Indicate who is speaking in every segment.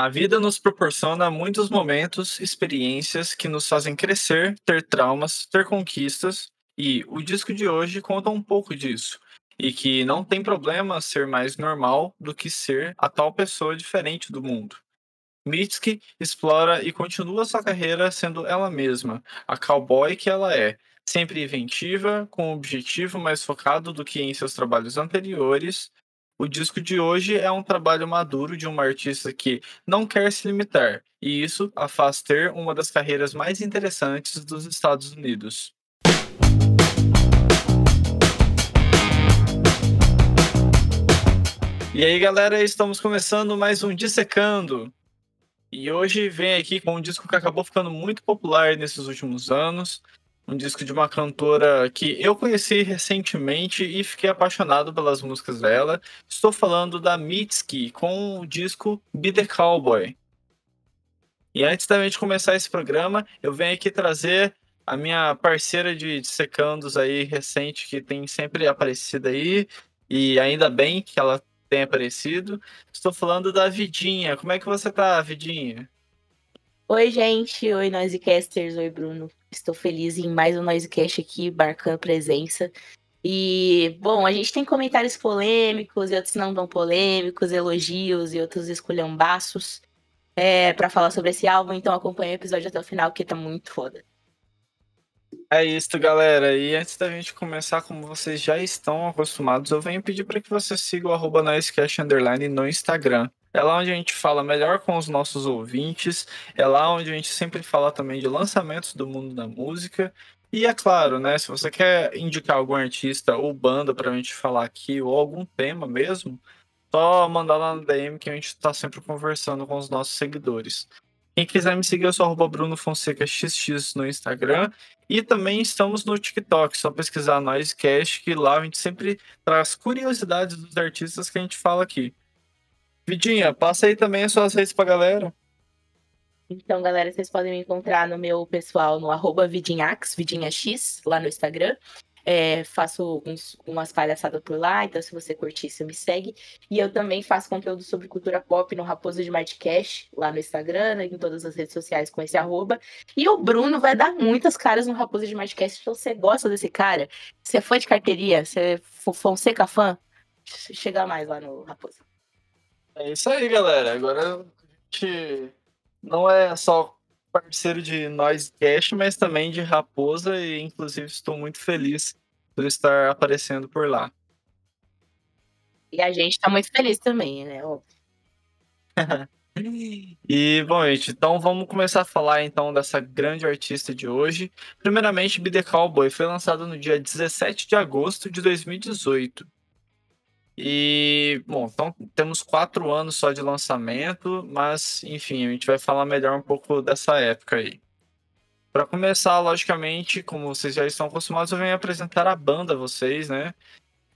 Speaker 1: A vida nos proporciona muitos momentos, experiências que nos fazem crescer, ter traumas, ter conquistas, e o disco de hoje conta um pouco disso. E que não tem problema ser mais normal do que ser a tal pessoa diferente do mundo. Mitski explora e continua sua carreira sendo ela mesma, a cowboy que ela é, sempre inventiva, com um objetivo mais focado do que em seus trabalhos anteriores. O disco de hoje é um trabalho maduro de uma artista que não quer se limitar, e isso a faz ter uma das carreiras mais interessantes dos Estados Unidos. E aí, galera, estamos começando mais um Dissecando. E hoje vem aqui com um disco que acabou ficando muito popular nesses últimos anos. Um disco de uma cantora que eu conheci recentemente e fiquei apaixonado pelas músicas dela. Estou falando da Mitski com o disco Be the Cowboy. E antes da gente começar esse programa, eu venho aqui trazer a minha parceira de, de secandos aí recente que tem sempre aparecido aí. E ainda bem que ela tem aparecido. Estou falando da Vidinha. Como é que você tá, Vidinha?
Speaker 2: Oi, gente. Oi, Noisecasters. Oi, Bruno. Estou feliz em mais um Noisecast aqui, marcando presença. E, bom, a gente tem comentários polêmicos e outros não tão polêmicos, elogios e outros esculhambaços é, para falar sobre esse álbum. Então acompanha o episódio até o final, que tá muito foda.
Speaker 1: É isso, galera. E antes da gente começar, como vocês já estão acostumados, eu venho pedir para que você siga o arroba Underline no Instagram. É lá onde a gente fala melhor com os nossos ouvintes, é lá onde a gente sempre fala também de lançamentos do mundo da música. E é claro, né, se você quer indicar algum artista ou banda para a gente falar aqui, ou algum tema mesmo, só mandar lá no DM que a gente está sempre conversando com os nossos seguidores. Quem quiser me seguir, eu sou arroba Bruno Fonseca XX no Instagram. E também estamos no TikTok, só pesquisar Noisecast, que lá a gente sempre traz curiosidades dos artistas que a gente fala aqui. Vidinha, passa aí também as suas redes pra galera.
Speaker 2: Então, galera, vocês podem me encontrar no meu pessoal no arroba vidinhax, vidinhax, lá no Instagram. É, faço uns, umas palhaçadas por lá, então se você curtir, você me segue. E eu também faço conteúdo sobre cultura pop no Raposo de Cash, lá no Instagram, né, em todas as redes sociais com esse arroba. E o Bruno vai dar muitas caras no Raposo de Cash. Então você gosta desse cara, você é fã de carteirinha, você é Fonseca fã, chega mais lá no Raposo.
Speaker 1: É isso aí, galera. Agora a gente não é só parceiro de Noise Cash, mas também de Raposa, e inclusive estou muito feliz por estar aparecendo por lá.
Speaker 2: E a gente está muito feliz também, né?
Speaker 1: e bom, gente, então vamos começar a falar então dessa grande artista de hoje. Primeiramente, Be The Cowboy foi lançado no dia 17 de agosto de 2018. E, bom, então temos quatro anos só de lançamento, mas, enfim, a gente vai falar melhor um pouco dessa época aí. Para começar, logicamente, como vocês já estão acostumados, eu venho apresentar a banda a vocês, né?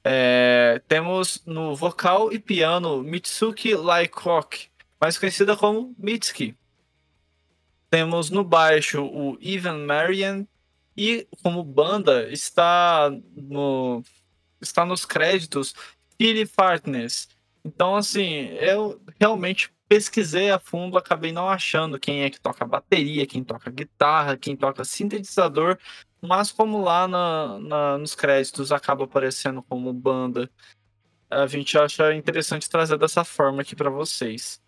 Speaker 1: É, temos no vocal e piano Mitsuki Laikok, mais conhecida como Mitsuki. Temos no baixo o Ivan Marian e como banda está no está nos créditos Philly Partners. Então, assim, eu realmente pesquisei a fundo, acabei não achando quem é que toca bateria, quem toca guitarra, quem toca sintetizador, mas como lá na, na, nos créditos acaba aparecendo como banda, a gente acha interessante trazer dessa forma aqui para vocês.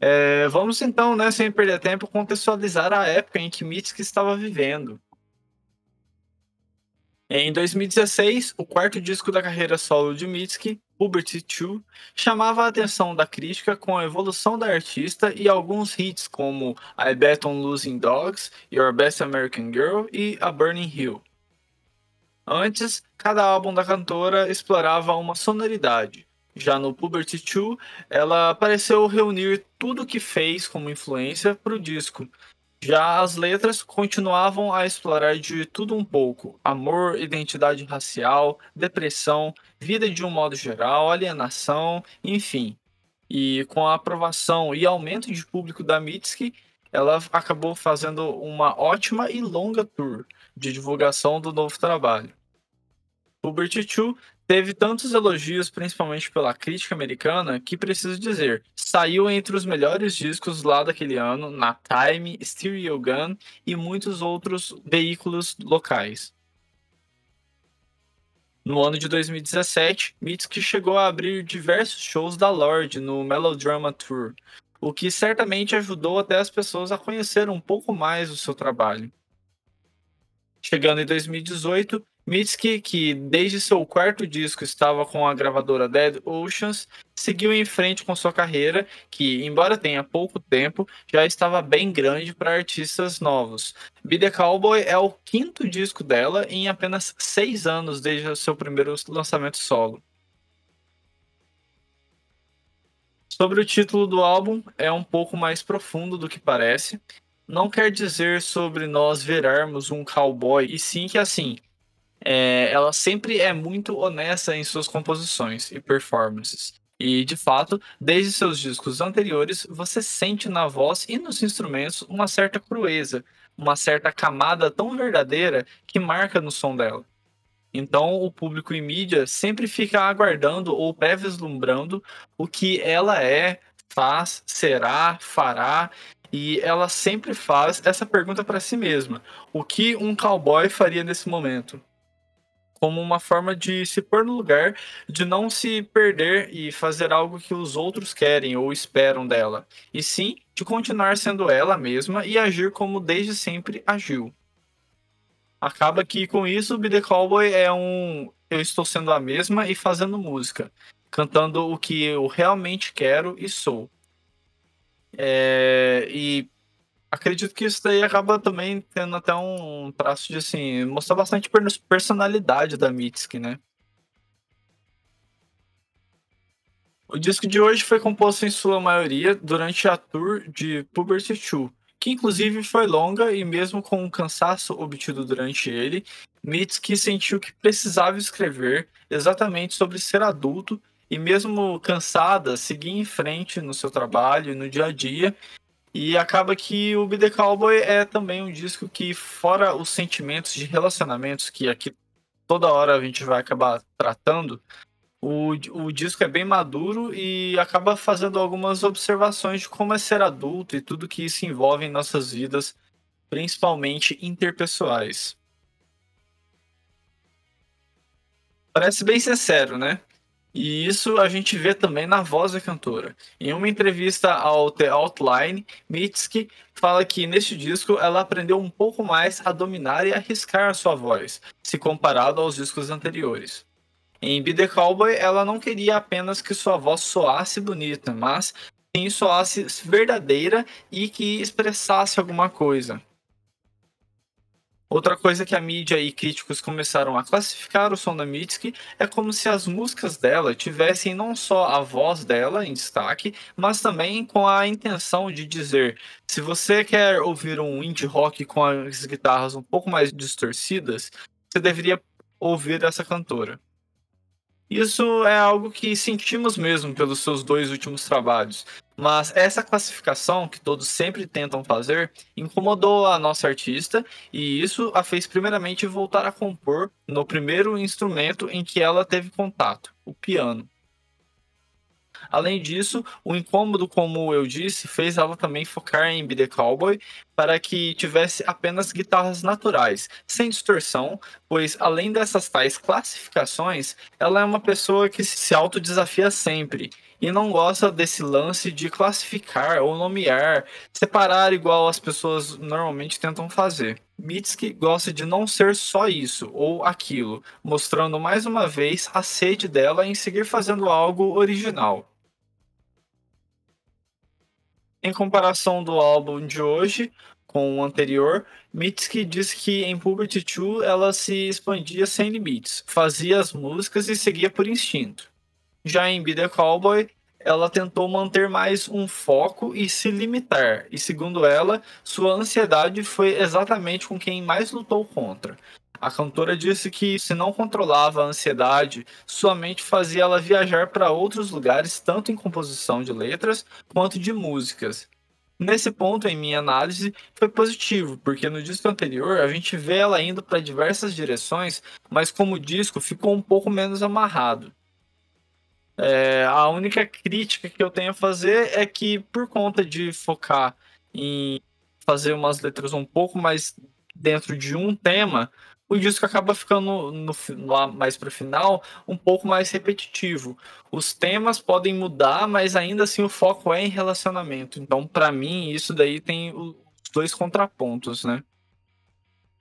Speaker 1: É, vamos então, né, sem perder tempo, contextualizar a época em que Mitski estava vivendo. Em 2016, o quarto disco da carreira solo de Mitski, Puberty 2, chamava a atenção da crítica com a evolução da artista e alguns hits como I Bet on Losing Dogs, Your Best American Girl e A Burning Hill. Antes, cada álbum da cantora explorava uma sonoridade. Já no Puberty 2, ela pareceu reunir tudo o que fez como influência para o disco, já as letras continuavam a explorar de tudo um pouco: amor, identidade racial, depressão, vida de um modo geral, alienação, enfim. E com a aprovação e aumento de público da Mitski, ela acabou fazendo uma ótima e longa tour de divulgação do novo trabalho. Puberty 2 Teve tantos elogios, principalmente pela crítica americana, que preciso dizer, saiu entre os melhores discos lá daquele ano na Time, Stereo Gun e muitos outros veículos locais. No ano de 2017, Mitski chegou a abrir diversos shows da Lorde no Melodrama Tour, o que certamente ajudou até as pessoas a conhecer um pouco mais o seu trabalho. Chegando em 2018, Mitski, que desde seu quarto disco estava com a gravadora Dead Oceans, seguiu em frente com sua carreira, que, embora tenha pouco tempo, já estava bem grande para artistas novos. Be The Cowboy é o quinto disco dela em apenas seis anos desde o seu primeiro lançamento solo. Sobre o título do álbum, é um pouco mais profundo do que parece. Não quer dizer sobre nós virarmos um cowboy, e sim que assim, é, ela sempre é muito honesta em suas composições e performances. E, de fato, desde seus discos anteriores, você sente na voz e nos instrumentos uma certa crueza, uma certa camada tão verdadeira que marca no som dela. Então, o público em mídia sempre fica aguardando ou pré-vislumbrando o que ela é, faz, será, fará, e ela sempre faz essa pergunta para si mesma: o que um cowboy faria nesse momento? Como uma forma de se pôr no lugar, de não se perder e fazer algo que os outros querem ou esperam dela, e sim de continuar sendo ela mesma e agir como desde sempre agiu. Acaba que com isso, Be The Cowboy é um eu estou sendo a mesma e fazendo música, cantando o que eu realmente quero e sou. É, e acredito que isso daí acaba também tendo até um traço de assim, mostrar bastante personalidade da Mitski, né? O disco de hoje foi composto em sua maioria durante a tour de Puberty 2, que inclusive foi longa e mesmo com o cansaço obtido durante ele, Mitski sentiu que precisava escrever exatamente sobre ser adulto e mesmo cansada, seguir em frente no seu trabalho e no dia a dia e acaba que o Be The Cowboy é também um disco que, fora os sentimentos de relacionamentos que aqui toda hora a gente vai acabar tratando, o, o disco é bem maduro e acaba fazendo algumas observações de como é ser adulto e tudo que isso envolve em nossas vidas, principalmente interpessoais. Parece bem sincero, né? E isso a gente vê também na voz da cantora. Em uma entrevista ao The Outline, Mitski fala que neste disco ela aprendeu um pouco mais a dominar e arriscar a sua voz, se comparado aos discos anteriores. Em Be The Cowboy, ela não queria apenas que sua voz soasse bonita, mas sim soasse verdadeira e que expressasse alguma coisa. Outra coisa que a mídia e críticos começaram a classificar o som da Mitski é como se as músicas dela tivessem não só a voz dela em destaque, mas também com a intenção de dizer: se você quer ouvir um indie rock com as guitarras um pouco mais distorcidas, você deveria ouvir essa cantora. Isso é algo que sentimos mesmo pelos seus dois últimos trabalhos. Mas essa classificação que todos sempre tentam fazer incomodou a nossa artista e isso a fez primeiramente voltar a compor no primeiro instrumento em que ela teve contato, o piano. Além disso, o incômodo, como eu disse, fez ela também focar em Be The Cowboy para que tivesse apenas guitarras naturais, sem distorção, pois além dessas tais classificações, ela é uma pessoa que se autodesafia sempre e não gosta desse lance de classificar ou nomear, separar igual as pessoas normalmente tentam fazer. Mitski gosta de não ser só isso ou aquilo, mostrando mais uma vez a sede dela em seguir fazendo algo original. Em comparação do álbum de hoje com o anterior, Mitski diz que em Puberty 2 ela se expandia sem limites, fazia as músicas e seguia por instinto. Já em Be The Cowboy, ela tentou manter mais um foco e se limitar, e segundo ela, sua ansiedade foi exatamente com quem mais lutou contra, a cantora disse que, se não controlava a ansiedade, sua mente fazia ela viajar para outros lugares, tanto em composição de letras quanto de músicas. Nesse ponto, em minha análise, foi positivo, porque no disco anterior a gente vê ela indo para diversas direções, mas como disco ficou um pouco menos amarrado. É, a única crítica que eu tenho a fazer é que, por conta de focar em fazer umas letras um pouco mais dentro de um tema, o disco acaba ficando no, no, mais para o final um pouco mais repetitivo. Os temas podem mudar, mas ainda assim o foco é em relacionamento. Então, para mim, isso daí tem os dois contrapontos, né?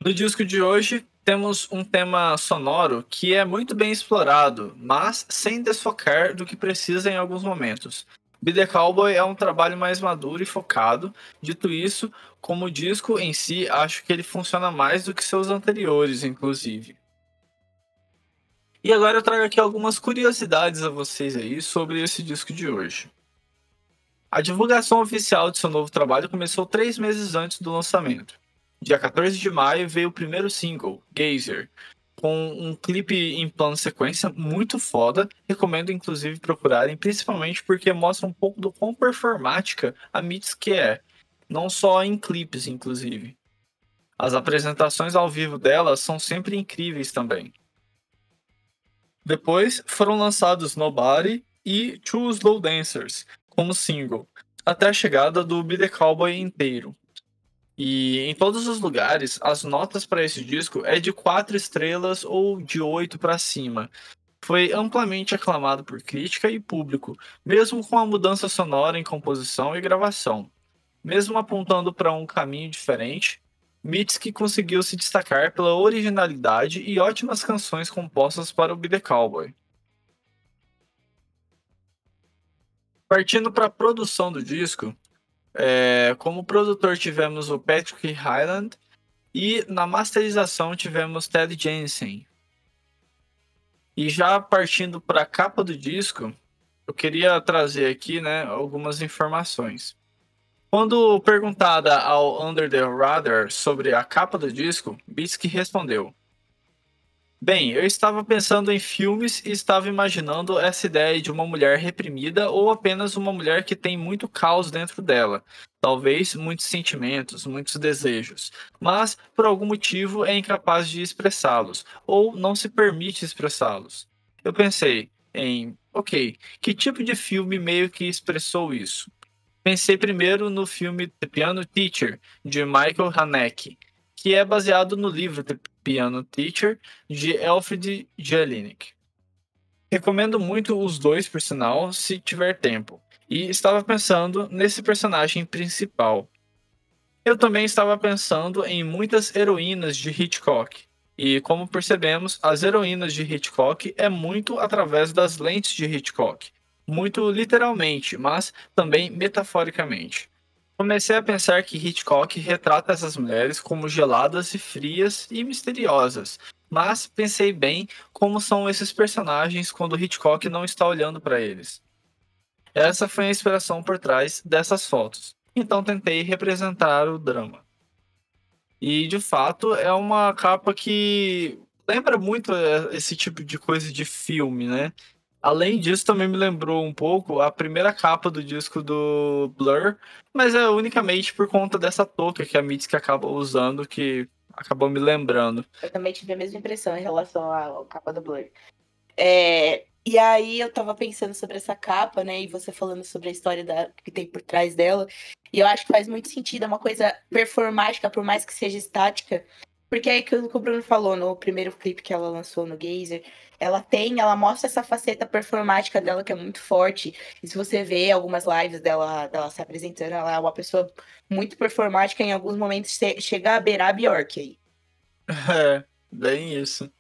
Speaker 1: No disco de hoje, temos um tema sonoro que é muito bem explorado, mas sem desfocar do que precisa em alguns momentos. Be The Cowboy é um trabalho mais maduro e focado. Dito isso, como disco em si, acho que ele funciona mais do que seus anteriores, inclusive. E agora eu trago aqui algumas curiosidades a vocês aí sobre esse disco de hoje. A divulgação oficial de seu novo trabalho começou três meses antes do lançamento. Dia 14 de maio veio o primeiro single, Gazer, com um clipe em plano sequência muito foda. Recomendo, inclusive, procurarem, principalmente porque mostra um pouco do quão performática a que é, não só em clipes, inclusive. As apresentações ao vivo dela são sempre incríveis também. Depois foram lançados Nobody e Two Slow Dancers como single, até a chegada do Be The Cowboy inteiro. E em todos os lugares, as notas para esse disco é de 4 estrelas ou de 8 para cima. Foi amplamente aclamado por crítica e público, mesmo com a mudança sonora em composição e gravação. Mesmo apontando para um caminho diferente, Mitski conseguiu se destacar pela originalidade e ótimas canções compostas para o Be The Cowboy. Partindo para a produção do disco, é, como produtor tivemos o Patrick Hyland e na masterização tivemos Ted Jensen. E já partindo para a capa do disco, eu queria trazer aqui né, algumas informações. Quando perguntada ao Under the Radar sobre a capa do disco, Bitsky respondeu: Bem, eu estava pensando em filmes e estava imaginando essa ideia de uma mulher reprimida ou apenas uma mulher que tem muito caos dentro dela. Talvez muitos sentimentos, muitos desejos, mas por algum motivo é incapaz de expressá-los ou não se permite expressá-los. Eu pensei em, ok, que tipo de filme meio que expressou isso? Pensei primeiro no filme The Piano Teacher, de Michael Haneke, que é baseado no livro The Piano Teacher, de Alfred Jelinek. Recomendo muito os dois, por sinal, se tiver tempo. E estava pensando nesse personagem principal. Eu também estava pensando em muitas heroínas de Hitchcock. E como percebemos, as heroínas de Hitchcock é muito através das lentes de Hitchcock. Muito literalmente, mas também metaforicamente. Comecei a pensar que Hitchcock retrata essas mulheres como geladas e frias e misteriosas, mas pensei bem como são esses personagens quando Hitchcock não está olhando para eles. Essa foi a inspiração por trás dessas fotos. Então tentei representar o drama. E de fato é uma capa que lembra muito é, esse tipo de coisa de filme, né? Além disso, também me lembrou um pouco a primeira capa do disco do Blur, mas é unicamente por conta dessa touca que a Mitski acaba usando que acabou me lembrando.
Speaker 2: Eu também tive a mesma impressão em relação à capa do Blur. É, e aí eu tava pensando sobre essa capa, né? E você falando sobre a história da, que tem por trás dela. E eu acho que faz muito sentido, é uma coisa performática, por mais que seja estática. Porque é aquilo que o Bruno falou no primeiro clipe que ela lançou no Gazer ela tem, ela mostra essa faceta performática dela que é muito forte. E se você vê algumas lives dela, dela se apresentando, ela é uma pessoa muito performática, em alguns momentos chega a beirar a Bjork aí.
Speaker 1: É, bem isso.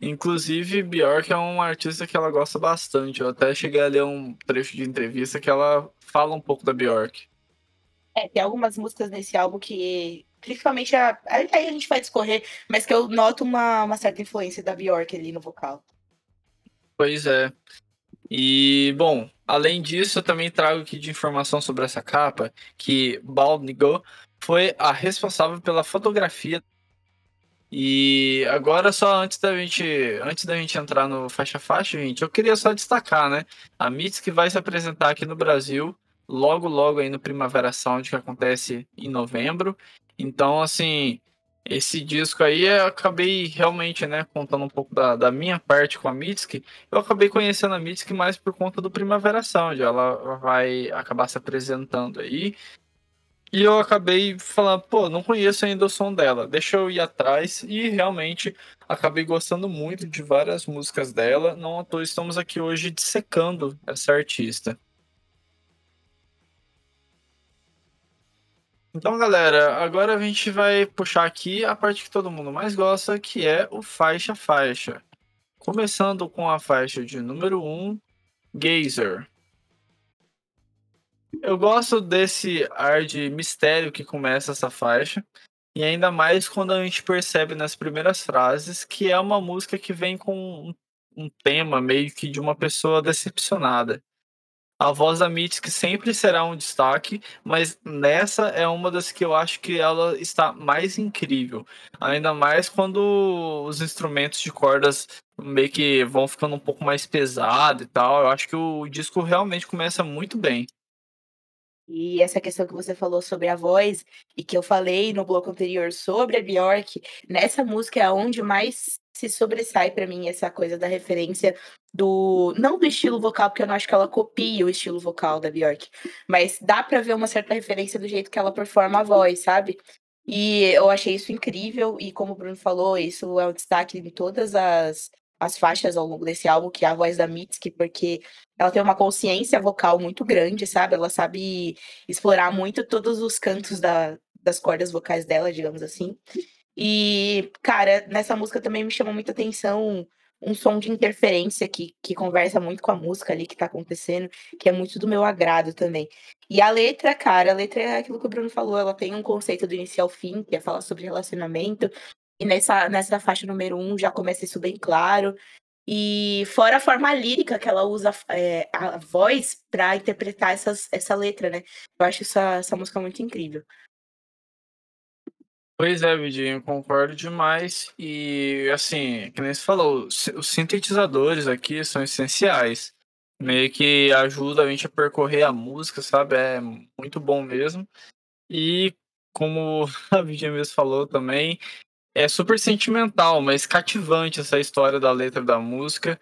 Speaker 1: Inclusive, Bjork é um artista que ela gosta bastante. Eu até cheguei a ler um trecho de entrevista que ela fala um pouco da Bjork.
Speaker 2: É, tem algumas músicas nesse álbum que Principalmente a. Aí a gente vai discorrer, mas que eu noto uma, uma certa influência da Bjork ali no vocal.
Speaker 1: Pois é. E, bom, além disso, eu também trago aqui de informação sobre essa capa que Baldnigo foi a responsável pela fotografia. E agora só antes da gente, antes da gente entrar no faixa faixa, gente, eu queria só destacar, né? A Mitski vai se apresentar aqui no Brasil logo, logo aí no Primavera Sound, que acontece em novembro. Então, assim, esse disco aí eu acabei realmente, né, contando um pouco da, da minha parte com a Mitski. Eu acabei conhecendo a Mitski mais por conta do Primavera Sound. Ela vai acabar se apresentando aí. E eu acabei falando, pô, não conheço ainda o som dela, deixa eu ir atrás. E realmente acabei gostando muito de várias músicas dela. Não à toa estamos aqui hoje dissecando essa artista. Então, galera, agora a gente vai puxar aqui a parte que todo mundo mais gosta, que é o faixa-faixa. Começando com a faixa de número 1, Gazer. Eu gosto desse ar de mistério que começa essa faixa. E ainda mais quando a gente percebe nas primeiras frases que é uma música que vem com um tema meio que de uma pessoa decepcionada. A voz da Mitski sempre será um destaque, mas nessa é uma das que eu acho que ela está mais incrível. Ainda mais quando os instrumentos de cordas meio que vão ficando um pouco mais pesado e tal. Eu acho que o disco realmente começa muito bem.
Speaker 2: E essa questão que você falou sobre a voz, e que eu falei no bloco anterior sobre a Bjork, nessa música é onde mais se sobressai para mim essa coisa da referência do. Não do estilo vocal, porque eu não acho que ela copia o estilo vocal da Bjork, mas dá para ver uma certa referência do jeito que ela performa a voz, sabe? E eu achei isso incrível, e como o Bruno falou, isso é um destaque em todas as as faixas ao longo desse álbum, que é a voz da Mitski, porque ela tem uma consciência vocal muito grande, sabe? Ela sabe explorar muito todos os cantos da, das cordas vocais dela, digamos assim. E, cara, nessa música também me chamou muita atenção um som de interferência que, que conversa muito com a música ali que tá acontecendo, que é muito do meu agrado também. E a letra, cara, a letra é aquilo que o Bruno falou, ela tem um conceito do início ao fim, que é falar sobre relacionamento, e nessa, nessa faixa número um já começa isso bem claro. E fora a forma lírica que ela usa é, a voz para interpretar essas, essa letra, né? Eu acho essa, essa música muito incrível.
Speaker 1: Pois é, Vidinho, concordo demais. E assim, que nem você falou, os sintetizadores aqui são essenciais. Meio que ajuda a gente a percorrer a música, sabe? É muito bom mesmo. E como a Vidinha mesmo falou também, é super sentimental, mas cativante essa história da letra da música.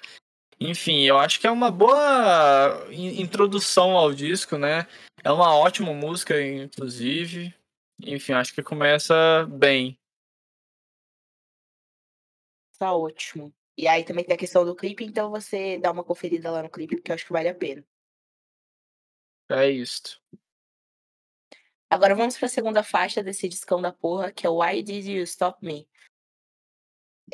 Speaker 1: Enfim, eu acho que é uma boa introdução ao disco, né? É uma ótima música, inclusive. Enfim, acho que começa bem.
Speaker 2: Tá ótimo. E aí também tem a questão do clipe, então você dá uma conferida lá no clipe, porque eu acho que vale a pena.
Speaker 1: É isso.
Speaker 2: Agora vamos para a segunda faixa desse discão da porra, que é Why Did You Stop Me?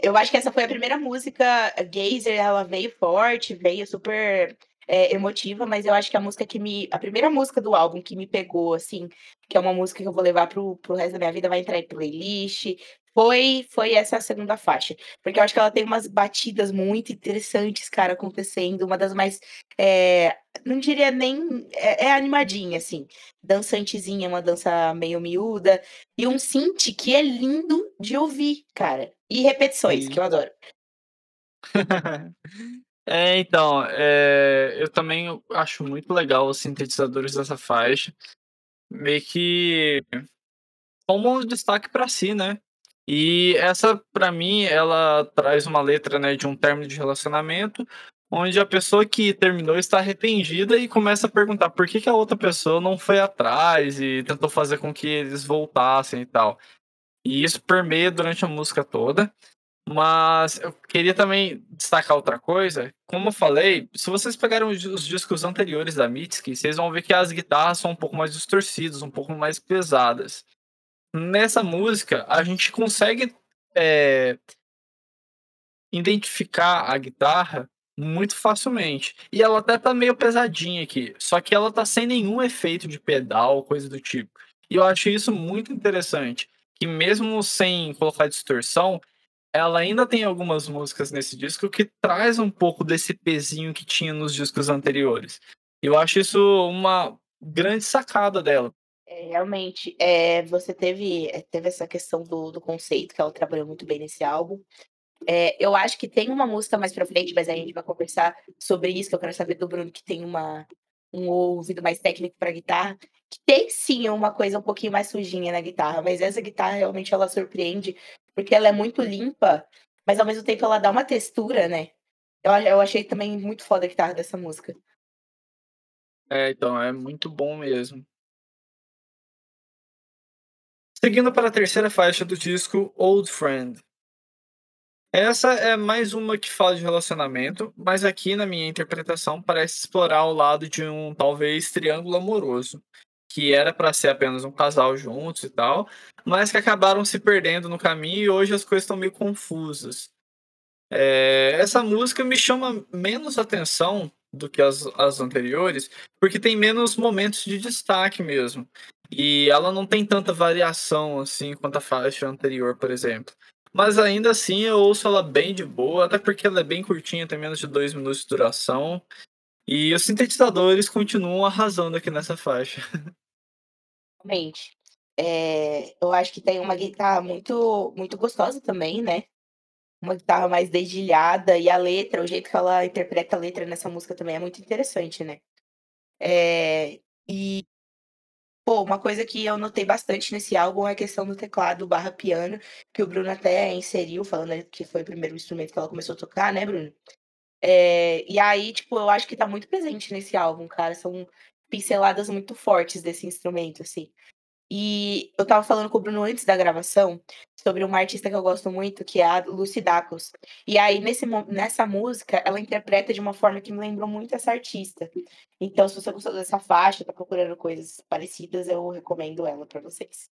Speaker 2: Eu acho que essa foi a primeira música, Gazer, ela veio forte, veio super é, emotiva, mas eu acho que a música que me. A primeira música do álbum que me pegou, assim, que é uma música que eu vou levar pro, pro resto da minha vida, vai entrar em playlist, foi, foi essa segunda faixa. Porque eu acho que ela tem umas batidas muito interessantes, cara, acontecendo. Uma das mais. É, não diria nem. É, é, animadinha, assim. Dançantezinha, uma dança meio miúda. E um synth que é lindo de ouvir, cara. E repetições, Sim. que eu adoro.
Speaker 1: é, então, é, eu também acho muito legal os sintetizadores dessa faixa. Meio que como um destaque para si, né? E essa, para mim, ela traz uma letra né, de um término de relacionamento, onde a pessoa que terminou está arrependida e começa a perguntar por que, que a outra pessoa não foi atrás e tentou fazer com que eles voltassem e tal. E isso permeia durante a música toda. Mas eu queria também destacar outra coisa. Como eu falei, se vocês pegarem os discos anteriores da Mitski, vocês vão ver que as guitarras são um pouco mais distorcidas, um pouco mais pesadas nessa música a gente consegue é, identificar a guitarra muito facilmente. E ela até tá meio pesadinha aqui, só que ela tá sem nenhum efeito de pedal, coisa do tipo. E eu acho isso muito interessante, que mesmo sem colocar distorção, ela ainda tem algumas músicas nesse disco que traz um pouco desse pezinho que tinha nos discos anteriores. Eu acho isso uma grande sacada dela,
Speaker 2: é, realmente, é, você teve, é, teve essa questão do, do conceito, que ela trabalhou muito bem nesse álbum. É, eu acho que tem uma música mais pra frente, mas aí a gente vai conversar sobre isso, que eu quero saber do Bruno, que tem uma, um ouvido mais técnico pra guitarra, tem sim uma coisa um pouquinho mais sujinha na guitarra, mas essa guitarra realmente ela surpreende, porque ela é muito limpa, mas ao mesmo tempo ela dá uma textura, né. Eu eu achei também muito foda a guitarra dessa música.
Speaker 1: É, então, é muito bom mesmo. Seguindo para a terceira faixa do disco, Old Friend. Essa é mais uma que fala de relacionamento, mas aqui na minha interpretação parece explorar o lado de um talvez triângulo amoroso, que era para ser apenas um casal juntos e tal, mas que acabaram se perdendo no caminho e hoje as coisas estão meio confusas. É, essa música me chama menos atenção do que as, as anteriores, porque tem menos momentos de destaque mesmo. E ela não tem tanta variação assim quanto a faixa anterior, por exemplo. Mas ainda assim eu ouço ela bem de boa, até porque ela é bem curtinha, tem menos de dois minutos de duração. E os sintetizadores continuam arrasando aqui nessa faixa.
Speaker 2: Realmente. Eh, eu acho que tem uma guitarra muito muito gostosa também, né. Uma guitarra mais dedilhada e a letra, o jeito que ela interpreta a letra nessa música também é muito interessante, né. Eh, e pô, uma coisa que eu notei bastante nesse álbum é a questão do teclado barra piano, que o Bruno até inseriu, falando que foi o primeiro instrumento que ela começou a tocar, né, Bruno. Eh, e aí, tipo, eu acho que tá muito presente nesse álbum, cara, são pinceladas muito fortes desse instrumento, assim. E eu estava falando com o Bruno antes da gravação, sobre uma artista que eu gosto muito, que é a Lucy Dacus. E aí, nesse nessa música, ela interpreta de uma forma que me lembrou muito essa artista. Então, se você gostou dessa faixa, tá procurando coisas parecidas, eu recomendo ela pra vocês.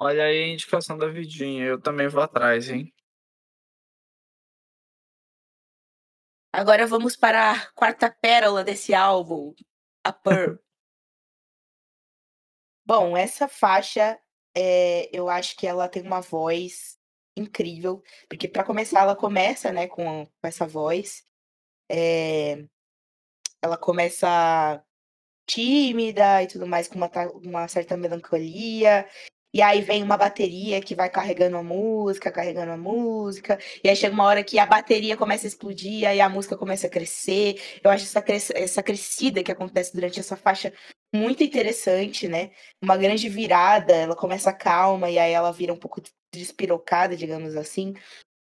Speaker 1: Olha aí a indicação da Vidinha, eu também vou atrás, hein.
Speaker 2: Agora vamos para a quarta pérola desse álbum, a Pearl. Bom, essa faixa, eh, eu acho que ela tem uma voz incrível, porque pra começar ela começa, né, com com essa voz, eh, ela começa tímida e tudo mais, com uma uma certa melancolia, e aí vem uma bateria que vai carregando a música, carregando a música, e aí chega uma hora que a bateria começa a explodir, aí a música começa a crescer. Eu acho essa cres essa crescida que acontece durante essa faixa muito interessante, né, uma grande virada, ela começa calma e aí ela vira um pouco despirocada, digamos assim.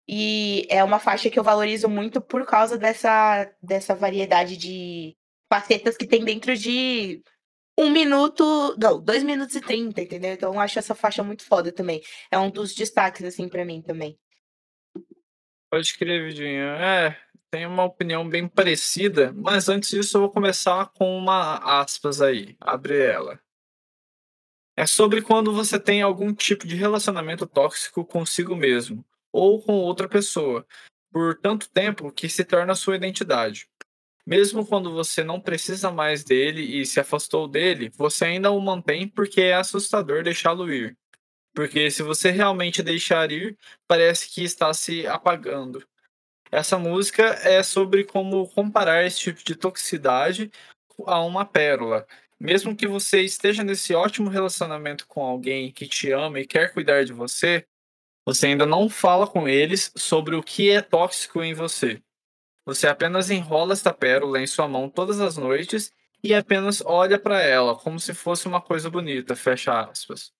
Speaker 2: E é uma faixa que eu valorizo muito por causa dessa dessa variedade de facetas que tem dentro de 1 minuto não, 2 minutos e 30, entendeu. Então eu acho essa faixa muito foda também. É um dos destaques, assim, pra mim também.
Speaker 1: Pode crer, Vidinha. É, tenho uma opinião bem parecida, mas antes disso eu vou começar com uma aspas aí, abre ela. É sobre quando você tem algum tipo de relacionamento tóxico consigo mesmo, ou com outra pessoa, por tanto tempo que se torna sua identidade. Mesmo quando você não precisa mais dele e se afastou dele, você ainda o mantém porque é assustador deixá-lo ir. Porque se você realmente deixar ir, parece que está se apagando. Essa música é sobre como comparar esse tipo de toxicidade a uma pérola. Mesmo que você esteja nesse ótimo relacionamento com alguém que te ama e quer cuidar de você, você ainda não fala com eles sobre o que é tóxico em você. Você apenas enrola esta pérola em sua mão todas as noites e apenas olha para ela como se fosse uma coisa bonita, fecha aspas.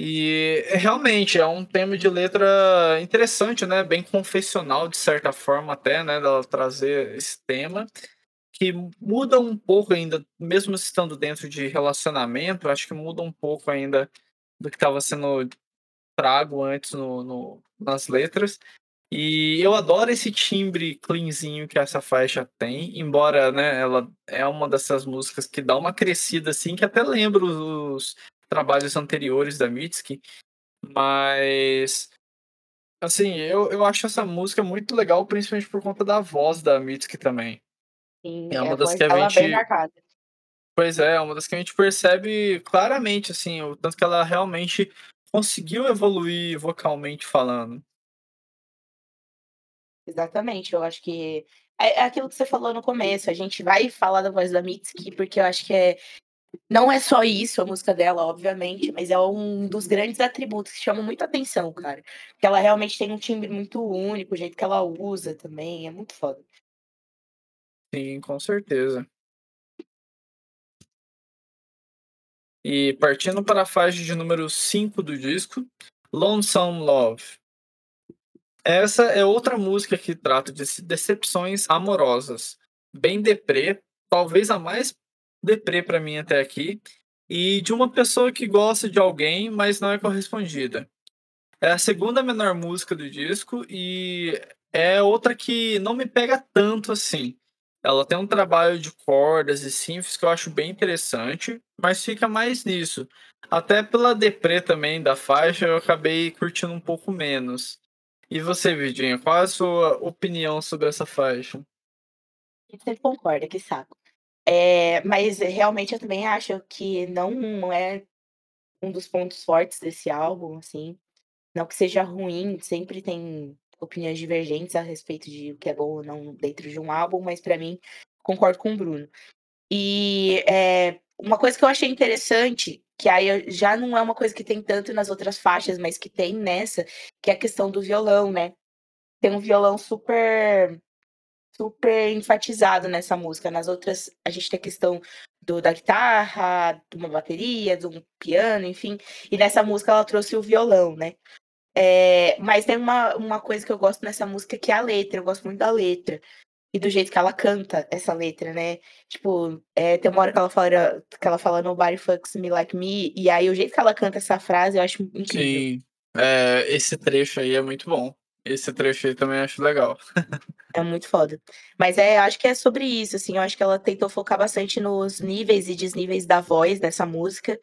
Speaker 1: E realmente é um tema de letra interessante, né, bem confessional de certa forma até, né, dela trazer esse tema, que muda um pouco ainda, mesmo estando dentro de relacionamento, acho que muda um pouco ainda do que estava sendo trago antes no no nas letras. E eu adoro esse timbre cleanzinho que essa faixa tem, embora, né, ela é uma dessas músicas que dá uma crescida, assim, que até lembra os trabalhos anteriores da Mitski, mas, assim, eu eu acho essa música muito legal, principalmente por conta da voz da Mitski também.
Speaker 2: Sim,
Speaker 1: É
Speaker 2: é
Speaker 1: uma das
Speaker 2: voz
Speaker 1: que a gente. Pois é, é uma das que a gente percebe claramente, assim, o tanto que ela realmente conseguiu evoluir vocalmente falando.
Speaker 2: Exatamente, eu acho que é, é aquilo que você falou no começo, a gente vai falar da voz da Mitski, porque eu acho que é não é só isso a música dela, obviamente, mas é um dos grandes atributos que chamam muita atenção, cara. Porque ela realmente tem um timbre muito único, o jeito que ela usa também, é muito foda.
Speaker 1: Sim, com certeza. E partindo para a faixa de número 5 do disco, Lonesome Love. Essa é outra música que trata de decepções amorosas, bem deprê, talvez a mais deprê para mim até aqui, e de uma pessoa que gosta de alguém, mas não é correspondida. É a segunda menor música do disco e é outra que não me pega tanto assim. Ela tem um trabalho de cordas e sinfes que eu acho bem interessante, mas fica mais nisso. Até pela deprê também da faixa, eu acabei curtindo um pouco menos. E você, Vidinha, qual é a sua opinião sobre essa faixa?
Speaker 2: Você concorda, que saco. É, mas realmente eu também acho que não é um dos pontos fortes desse álbum, assim. Não que seja ruim, sempre tem opiniões divergentes a respeito de o que é bom ou não dentro de um álbum, mas para mim, concordo com o Bruno. E é, uma coisa que eu achei interessante, que aí já não é uma coisa que tem tanto nas outras faixas, mas que tem nessa, que é a questão do violão, né? Tem um violão super super enfatizado nessa música. Nas outras, a gente tem a questão do, da guitarra, de uma bateria, de um piano, enfim. E nessa música ela trouxe o violão, né? É, mas tem uma, uma coisa que eu gosto nessa música que é a letra. Eu gosto muito da letra. E do jeito que ela canta essa letra, né? Tipo, é, tem uma hora que ela fala, que ela fala Nobody fucks me like me. E aí o jeito que ela canta essa frase eu acho incrível.
Speaker 1: Sim. É, esse trecho aí é muito bom. Esse trecho aí também acho legal.
Speaker 2: é muito foda. Mas é, acho que é sobre isso, assim. Eu acho que ela tentou focar bastante nos níveis e desníveis da voz dessa música.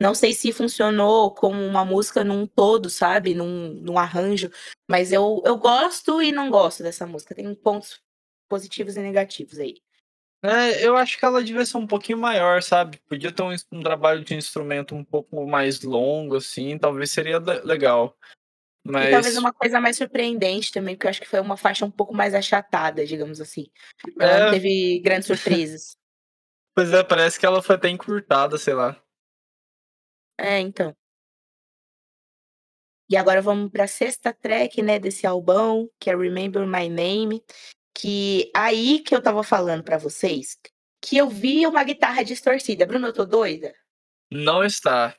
Speaker 2: Não sei se funcionou como uma música num todo, sabe? Num, num arranjo. Mas eu, eu gosto e não gosto dessa música. Tem pontos positivos e negativos aí.
Speaker 1: É, eu acho que ela devia ser um pouquinho maior, sabe? Podia ter um, um trabalho de instrumento um pouco mais longo, assim, talvez seria legal. Mas...
Speaker 2: E talvez uma coisa mais surpreendente também, porque eu acho que foi uma faixa um pouco mais achatada, digamos assim. Ela é... não teve grandes surpresas.
Speaker 1: pois é, parece que ela foi até encurtada, sei lá.
Speaker 2: É, então. E agora vamos para a sexta track, né, desse album, que é Remember My Name, que aí que eu tava falando para vocês, que eu vi uma guitarra distorcida. Bruno, eu tô doida?
Speaker 1: Não está.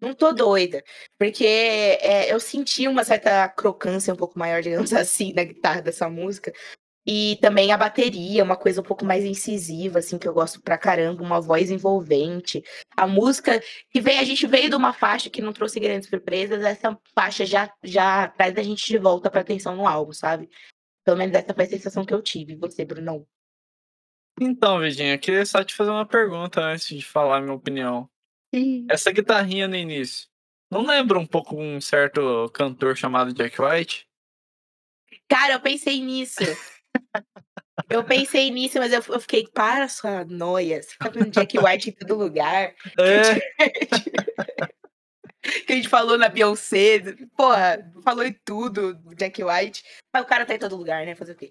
Speaker 2: Não tô doida, porque é, eu senti uma certa crocância um pouco maior, digamos assim, na guitarra dessa música, e também a bateria, uma coisa um pouco mais incisiva, assim, que eu gosto pra caramba, uma voz envolvente. A música que veio, a gente veio de uma faixa que não trouxe grandes surpresas, essa faixa já, já traz a gente de volta pra atenção no álbum, sabe? Pelo menos essa foi a sensação que eu tive. Você, Brunão?
Speaker 1: Então, Vidinha, eu queria só te fazer uma pergunta antes de falar a minha opinião. Sim. Essa guitarrinha no início, não lembra um pouco um certo cantor chamado Jack White?
Speaker 2: Cara, eu pensei nisso. Eu pensei nisso, mas eu, eu fiquei, para sua noia. Você fica vendo Jack White em todo lugar. É. que a gente falou na Beyoncé. Porra, falou em tudo, Jack White. Mas o cara tá em todo lugar, né? Fazer o quê?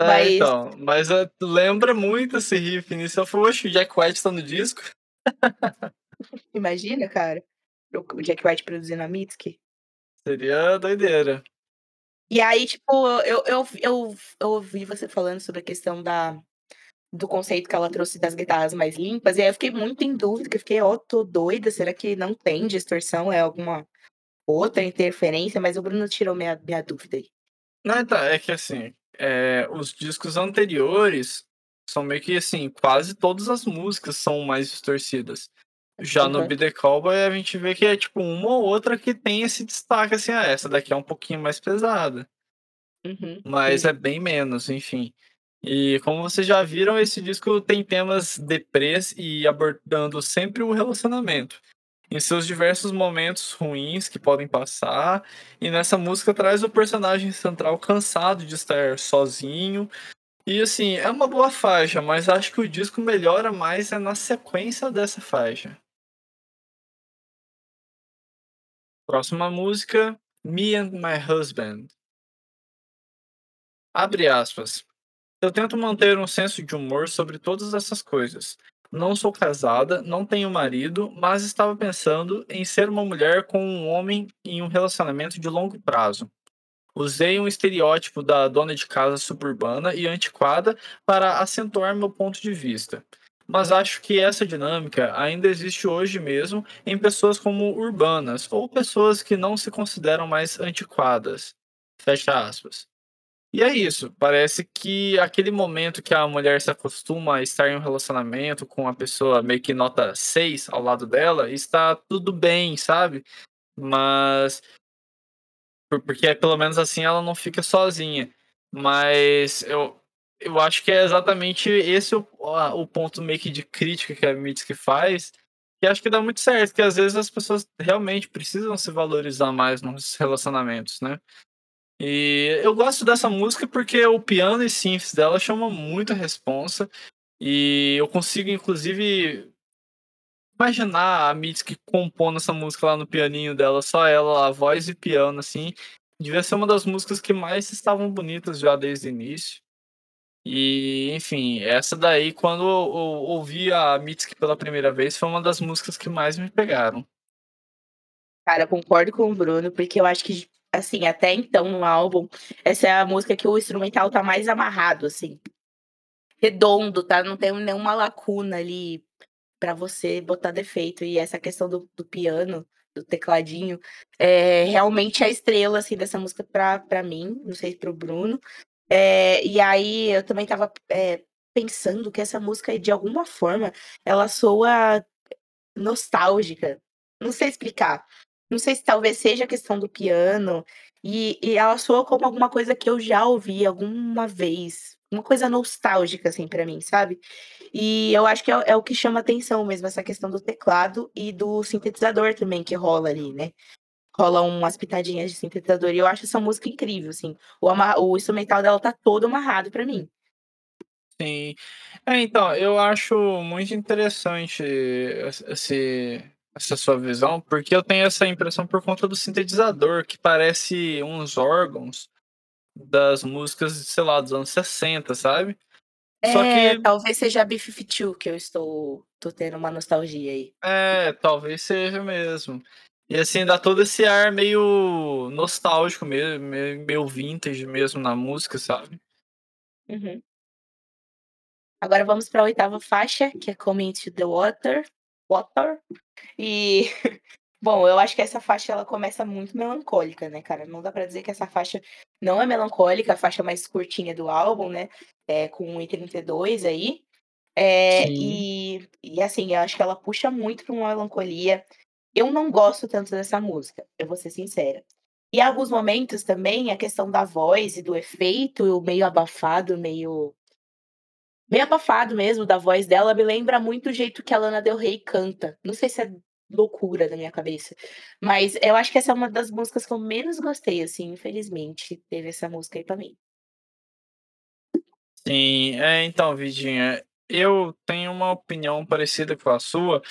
Speaker 1: É, mas... então, mas uh, lembra muito esse riff nisso. Eu falei, oxe, o Jack White tá no disco?
Speaker 2: Imagina, cara. O Jack White produzindo a Mitski.
Speaker 1: Seria doideira.
Speaker 2: E aí, tipo, eu, eu, eu, eu ouvi você falando sobre a questão da, do conceito que ela trouxe das guitarras mais limpas, e aí eu fiquei muito em dúvida, que eu fiquei, ó, oh, tô doida, será que não tem distorção? É alguma outra interferência? Mas o Bruno tirou minha, minha dúvida aí.
Speaker 1: Não, tá, é que assim, é, os discos anteriores são meio que assim, quase todas as músicas são mais distorcidas. Já uhum. no Be The Cowboy a gente vê que é tipo uma ou outra que tem esse destaque, assim, ah, essa daqui é um pouquinho mais pesada.
Speaker 2: Uhum.
Speaker 1: Mas uhum. é bem menos, enfim. E como vocês já viram, esse disco tem temas deprês e abordando sempre o relacionamento. Em seus diversos momentos ruins que podem passar, e nessa música traz o personagem central cansado de estar sozinho. E assim, é uma boa faixa, mas acho que o disco melhora mais é na sequência dessa faixa. Próxima música, Me and My Husband. Abre aspas. Eu tento manter um senso de humor sobre todas essas coisas. Não sou casada, não tenho marido, mas estava pensando em ser uma mulher com um homem em um relacionamento de longo prazo. Usei um estereótipo da dona de casa suburbana e antiquada para acentuar meu ponto de vista. mas acho que essa dinâmica ainda existe hoje mesmo em pessoas como urbanas ou pessoas que não se consideram mais antiquadas. Fecha aspas. E é isso, parece que aquele momento que a mulher se acostuma a estar em um relacionamento com uma pessoa meio que nota 6 ao lado dela, está tudo bem, sabe? Mas. Porque pelo menos assim ela não fica sozinha. Mas eu, eu acho que é exatamente esse o, o ponto meio que de crítica que a Mitski faz, que acho que dá muito certo, que às vezes as pessoas realmente precisam se valorizar mais nos relacionamentos, né? E eu gosto dessa música porque o piano e synths dela chamam muito a responsa. E eu consigo, inclusive, imaginar a Mitski compondo essa música lá no pianinho dela, só ela, a voz e piano, assim. Devia ser uma das músicas que mais estavam bonitas já desde o início. E, enfim, essa daí, quando eu, ouvi a Mitski pela primeira vez, foi uma das músicas que mais me pegaram.
Speaker 2: Cara, concordo com o Bruno, porque eu acho que assim, até então no álbum, essa é a música que o instrumental tá mais amarrado, assim. Redondo, tá? Não tem nenhuma lacuna ali para você botar defeito. E essa questão do, do piano, do tecladinho, é realmente a estrela, assim, dessa música pra, pra mim, não sei pro Bruno. É, e aí eu também tava é, pensando que essa música, de alguma forma, ela soa nostálgica. Não sei explicar. Não sei se talvez seja a questão do piano, e, e ela soa como alguma coisa que eu já ouvi alguma vez. Uma coisa nostálgica, assim, para mim, sabe? E eu acho que é, é, o que chama atenção mesmo, essa questão do teclado e do sintetizador também que rola ali, né? Rola umas pitadinhas de sintetizador. E eu acho essa música incrível, assim. O, o instrumental dela tá todo amarrado para mim.
Speaker 1: Sim. É, então, eu acho muito interessante esse, essa sua visão, porque eu tenho essa impressão por conta do sintetizador, que parece uns órgãos das músicas, sei lá, dos anos 60, sabe?
Speaker 2: É, Só que... talvez seja a B-52 que eu estou tô tendo uma nostalgia aí.
Speaker 1: É, talvez seja mesmo. E assim, dá todo esse ar meio nostálgico mesmo, meio vintage mesmo na música, sabe?
Speaker 2: Uhum. Agora vamos para a oitava faixa, que é Coming to the Water. Water. E, bom, eu acho que essa faixa ela começa muito melancólica, né, cara? Não dá para dizer que essa faixa não é melancólica, a faixa mais curtinha do álbum, né? É, com 1,32 aí. É, e, e assim, eu acho que ela puxa muito pra uma melancolia. Eu não gosto tanto dessa música, eu vou ser sincera. E em alguns momentos também a questão da voz e do efeito meio abafado, meio meio abafado mesmo da voz dela, me lembra muito o jeito que a Lana Del Rey canta. Não sei se é loucura da minha cabeça, mas eu acho que essa é uma das músicas que eu menos gostei, assim, infelizmente, teve essa música aí pra mim.
Speaker 1: Sim, é, então, Vidinha, eu tenho uma opinião parecida com a sua,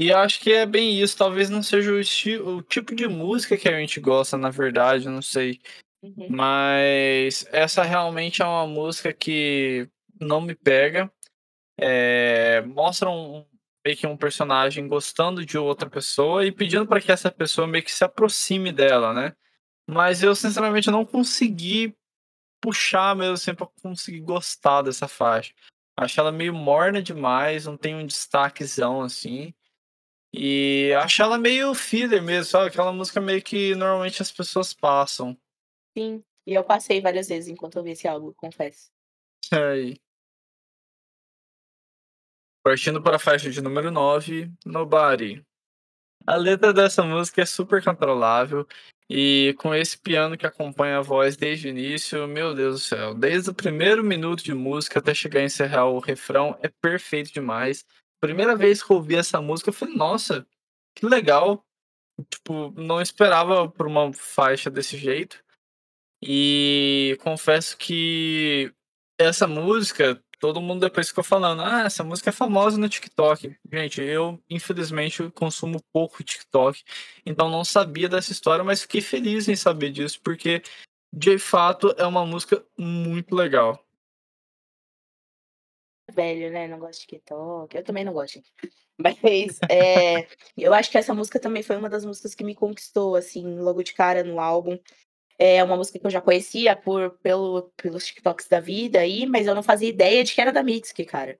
Speaker 1: e acho que é bem isso. Talvez não seja o, o tipo de música que a gente gosta, na verdade, não sei. Uhum. Mas essa realmente é uma música que não me pega. É, mostra um, meio que um personagem gostando de outra pessoa e pedindo para que essa pessoa meio que se aproxime dela, né? Mas eu, sinceramente, não consegui puxar mesmo assim pra conseguir gostar dessa faixa. Acho ela meio morna demais, não tem um destaquezão assim. E acho ela meio filler mesmo, sabe? Aquela música meio que normalmente as pessoas passam.
Speaker 2: Sim, e eu passei várias vezes enquanto eu vi esse álbum, confesso.
Speaker 1: Aí. Partindo para a faixa de número 9, Nobody. A letra dessa música é super controlável e com esse piano que acompanha a voz desde o início, meu Deus do céu, desde o primeiro minuto de música até chegar a encerrar o refrão, é perfeito demais. Primeira vez que eu ouvi essa música, eu falei, nossa, que legal. Tipo, não esperava por uma faixa desse jeito. E confesso que essa música todo mundo depois ficou falando, ah, essa música é famosa no TikTok. Gente, eu, infelizmente, consumo pouco TikTok, então não sabia dessa história, mas fiquei feliz em saber disso, porque, de fato, é uma música muito legal.
Speaker 2: Velho, né? Não gosto de TikTok. Eu também não gosto. Mas é, eu acho que essa música também foi uma das músicas que me conquistou, assim, logo de cara no álbum. É uma música que eu já conhecia por, pelo, pelos TikToks da vida aí, mas eu não fazia ideia de que era da Mitski, cara.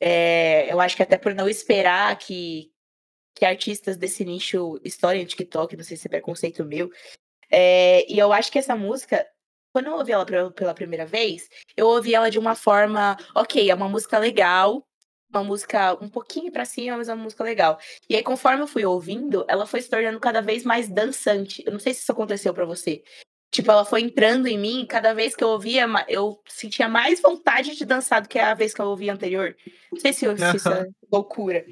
Speaker 2: É, eu acho que até por não esperar que, que artistas desse nicho estourem no TikTok, não sei se é preconceito meu. É, e eu acho que essa música, quando eu ouvi ela pela primeira vez, eu ouvi ela de uma forma, ok, é uma música legal, uma música um pouquinho para cima, mas é uma música legal. E aí, conforme eu fui ouvindo, ela foi se tornando cada vez mais dançante. Eu não sei se isso aconteceu para você. Tipo, ela foi entrando em mim, cada vez que eu ouvia, eu sentia mais vontade de dançar do que a vez que eu ouvia anterior. Não sei se, eu, isso é loucura.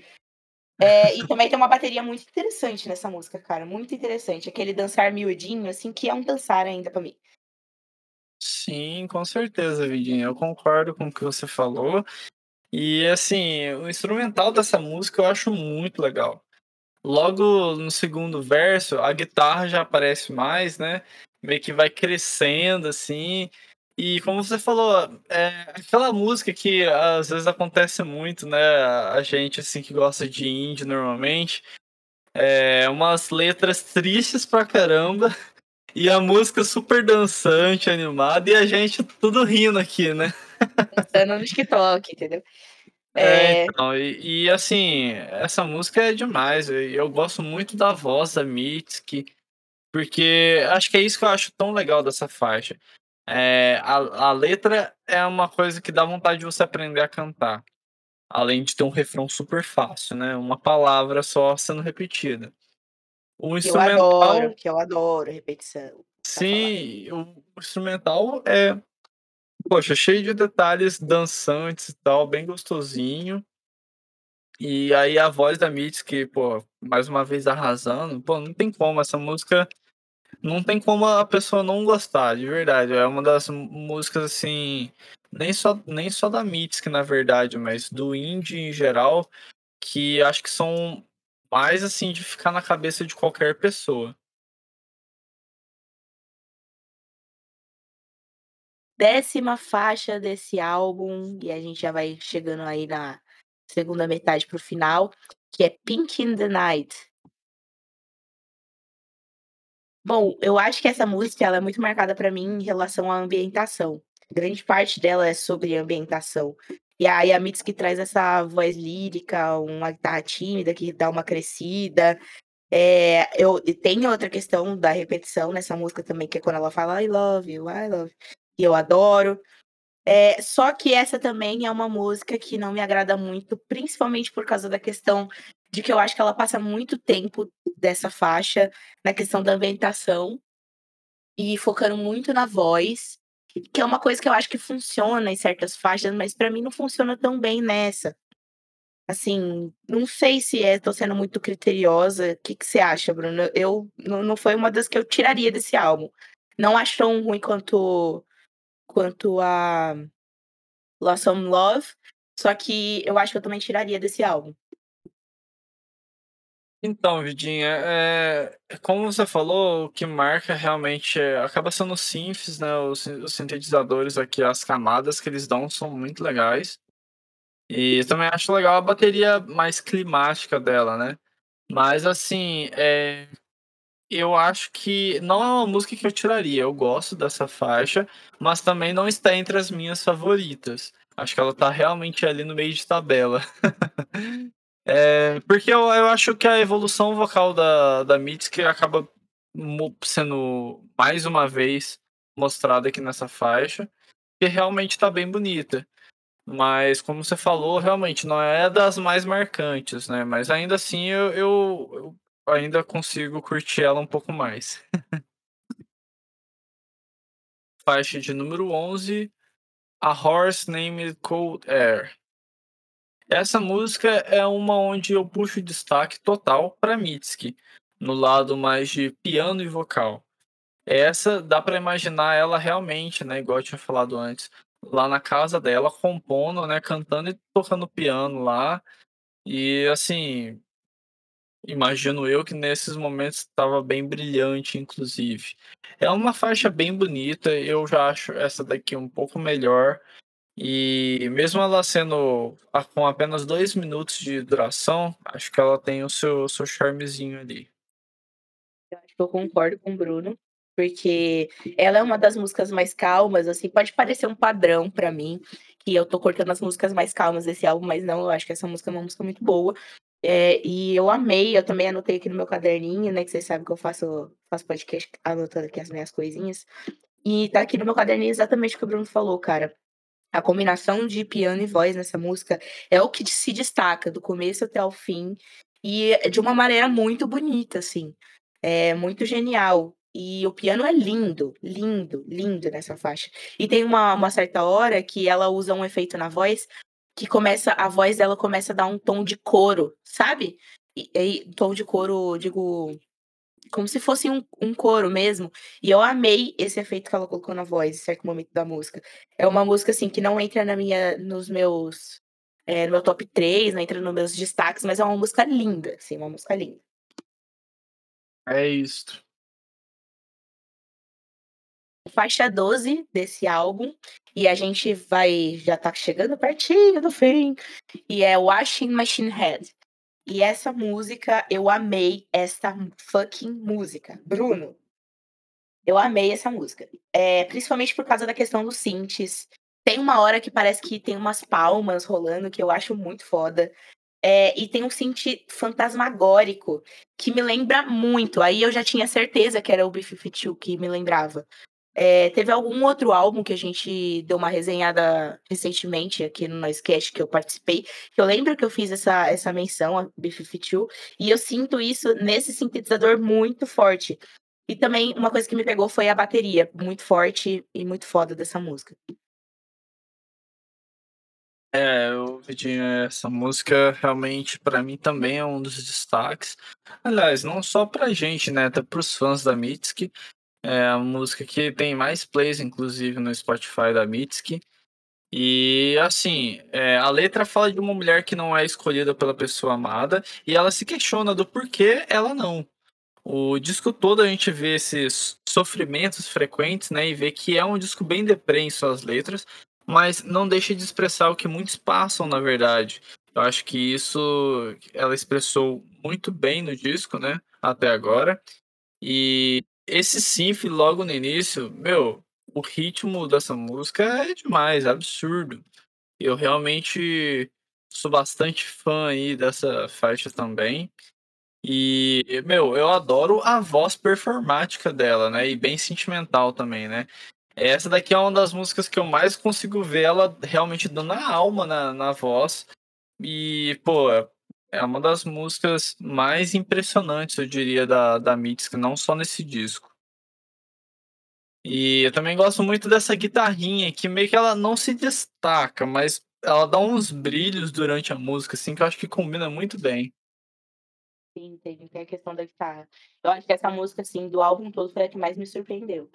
Speaker 2: É, e também tem uma bateria muito interessante nessa música, cara. Muito interessante. Aquele dançar miudinho, assim, que é um dançar ainda para mim.
Speaker 1: Sim, com certeza, Vidinha. Eu concordo com o que você falou. E assim, o instrumental dessa música eu acho muito legal. Logo no segundo verso, a guitarra já aparece mais, né? Meio que vai crescendo assim. E como você falou, é aquela música que às vezes acontece muito, né? A gente assim que gosta de indie normalmente, é umas letras tristes pra caramba e a música super dançante, animada e a gente tudo rindo aqui, né?
Speaker 2: Dançando no TikTok, entendeu?
Speaker 1: É, então, e, e, assim, essa música é demais. Eu, eu gosto muito da voz da Mitski, porque acho que é isso que eu acho tão legal dessa faixa. É, a, a letra é uma coisa que dá vontade de você aprender a cantar. Além de ter um refrão super fácil, né? Uma palavra só sendo repetida.
Speaker 2: O que instrumental. Eu adoro, que eu adoro repetição.
Speaker 1: Sim, o instrumental é Poxa, cheio de detalhes dançantes e tal, bem gostosinho. E aí a voz da Mitski, pô, mais uma vez arrasando. Pô, não tem como, essa música não tem como a pessoa não gostar, de verdade. É uma das músicas assim, nem só nem só da Mitski, na verdade, mas do indie em geral, que acho que são mais assim de ficar na cabeça de qualquer pessoa.
Speaker 2: décima faixa desse álbum, e a gente já vai chegando aí na segunda metade pro final, que é Pink in the Night. Bom, eu acho que essa música ela é muito marcada para mim em relação à ambientação. Grande parte dela é sobre ambientação. E aí a Mitski traz essa voz lírica, uma guitarra tímida que dá uma crescida. É, eu tem outra questão da repetição nessa música também, que é quando ela fala I love you, I love you e eu adoro. É, só que essa também é uma música que não me agrada muito, principalmente por causa da questão de que eu acho que ela passa muito tempo dessa faixa na questão da ambientação e focando muito na voz, que é uma coisa que eu acho que funciona em certas faixas, mas para mim não funciona tão bem nessa. Assim, não sei se é, tô sendo muito criteriosa. O que, que você acha, Bruno? Eu não, foi uma das que eu tiraria desse álbum. Não acho tão ruim quanto quanto a Blossom Love, só que eu acho que eu também tiraria desse álbum.
Speaker 1: Então, Vidinha, é, como você falou, o que marca realmente é, acaba sendo os synths, né? Os, os, sintetizadores aqui, as camadas que eles dão são muito legais. E também acho legal a bateria mais climática dela, né? Mas assim, é, eu acho que não é uma música que eu tiraria. Eu gosto dessa faixa, mas também não está entre as minhas favoritas. Acho que ela está realmente ali no meio de tabela. é, porque eu, eu acho que a evolução vocal da, da Mitski acaba sendo mais uma vez mostrada aqui nessa faixa, que realmente está bem bonita. Mas, como você falou, realmente não é das mais marcantes, né? Mas ainda assim eu, eu, eu ainda consigo curtir ela um pouco mais. Faixa de número 11, A Horse Named Cold Air. Essa música é uma onde eu puxo destaque total para Mitski, no lado mais de piano e vocal. Essa dá para imaginar ela realmente, né, igual eu tinha falado antes, lá na casa dela compondo, né, cantando e tocando piano lá. E assim, Imagino eu que nesses momentos estava bem brilhante, inclusive. É uma faixa bem bonita, eu já acho essa daqui um pouco melhor. E mesmo ela sendo com apenas dois minutos de duração, acho que ela tem o seu, seu charmezinho ali.
Speaker 2: Eu acho que eu concordo com o Bruno, porque ela é uma das músicas mais calmas, assim, pode parecer um padrão para mim, que eu tô cortando as músicas mais calmas desse álbum, mas não, eu acho que essa música é uma música muito boa. É, e eu amei, eu também anotei aqui no meu caderninho, né? Que vocês sabem que eu faço, faço podcast anotando aqui as minhas coisinhas. E tá aqui no meu caderninho exatamente o que o Bruno falou, cara. A combinação de piano e voz nessa música é o que se destaca do começo até o fim. E é de uma maneira muito bonita, assim. É muito genial. E o piano é lindo, lindo, lindo nessa faixa. E tem uma, uma certa hora que ela usa um efeito na voz que começa, a voz dela começa a dar um tom de coro, sabe? E, e tom de coro, digo, como se fosse um, um coro mesmo. E eu amei esse efeito que ela colocou na voz, em certo momento da música. É uma música, assim, que não entra na minha, nos meus, é, no meu top 3, não entra nos meus destaques, mas é uma música linda, assim, uma música linda.
Speaker 1: É isso.
Speaker 2: Faixa 12 desse álbum. E a gente vai. Já tá chegando pertinho do fim. E é Washing Machine Head. E essa música, eu amei essa fucking música. Bruno, eu amei essa música. É, principalmente por causa da questão dos synths. Tem uma hora que parece que tem umas palmas rolando, que eu acho muito foda. É, e tem um synth fantasmagórico, que me lembra muito. Aí eu já tinha certeza que era o B-52 que me lembrava. É, teve algum outro álbum que a gente deu uma resenhada recentemente aqui no Noisecast que eu participei, que eu lembro que eu fiz essa, essa menção a B-52, e eu sinto isso nesse sintetizador muito forte. E também uma coisa que me pegou foi a bateria, muito forte e muito foda dessa música.
Speaker 1: É, eu Vitinho, essa música realmente para mim também é um dos destaques. Aliás, não só pra gente, né, até pros fãs da Mitski, é a música que tem mais plays, inclusive, no Spotify da Mitski. E assim, é, a letra fala de uma mulher que não é escolhida pela pessoa amada e ela se questiona do porquê ela não. O disco todo a gente vê esses sofrimentos frequentes, né? E vê que é um disco bem deprê em suas letras, mas não deixa de expressar o que muitos passam, na verdade. Eu acho que isso ela expressou muito bem no disco, né? Até agora. E esse synth logo no início, meu, o ritmo dessa música é demais, é absurdo. Eu realmente sou bastante fã aí dessa faixa também. E, meu, eu adoro a voz performática dela, né? E bem sentimental também, né? Essa daqui é uma das músicas que eu mais consigo ver ela realmente dando a alma na, na voz. E, pô, é uma das músicas mais impressionantes, eu diria, da, da Mythic, não só nesse disco. E eu também gosto muito dessa guitarrinha, que meio que ela não se destaca, mas ela dá uns brilhos durante a música, assim, que eu acho que combina muito bem.
Speaker 2: Sim, tem, tem a questão da guitarra. Eu acho que essa música, assim, do álbum todo foi a que mais me surpreendeu.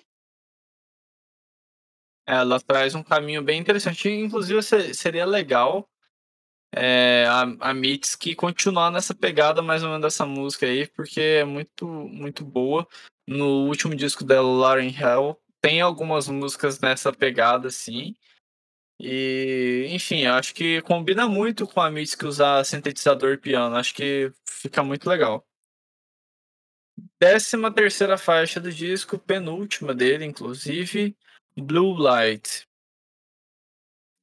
Speaker 1: Ela traz um caminho bem interessante. Inclusive, seria legal é, a, a Mitski continuar nessa pegada mais ou menos dessa música aí, porque é muito, muito boa. No último disco dela, Lauren Hell, tem algumas músicas nessa pegada, assim. E, enfim, acho que combina muito com a Mitski usar sintetizador e piano. Acho que fica muito legal. Décima terceira faixa do disco, penúltima dele, inclusive, Blue Light.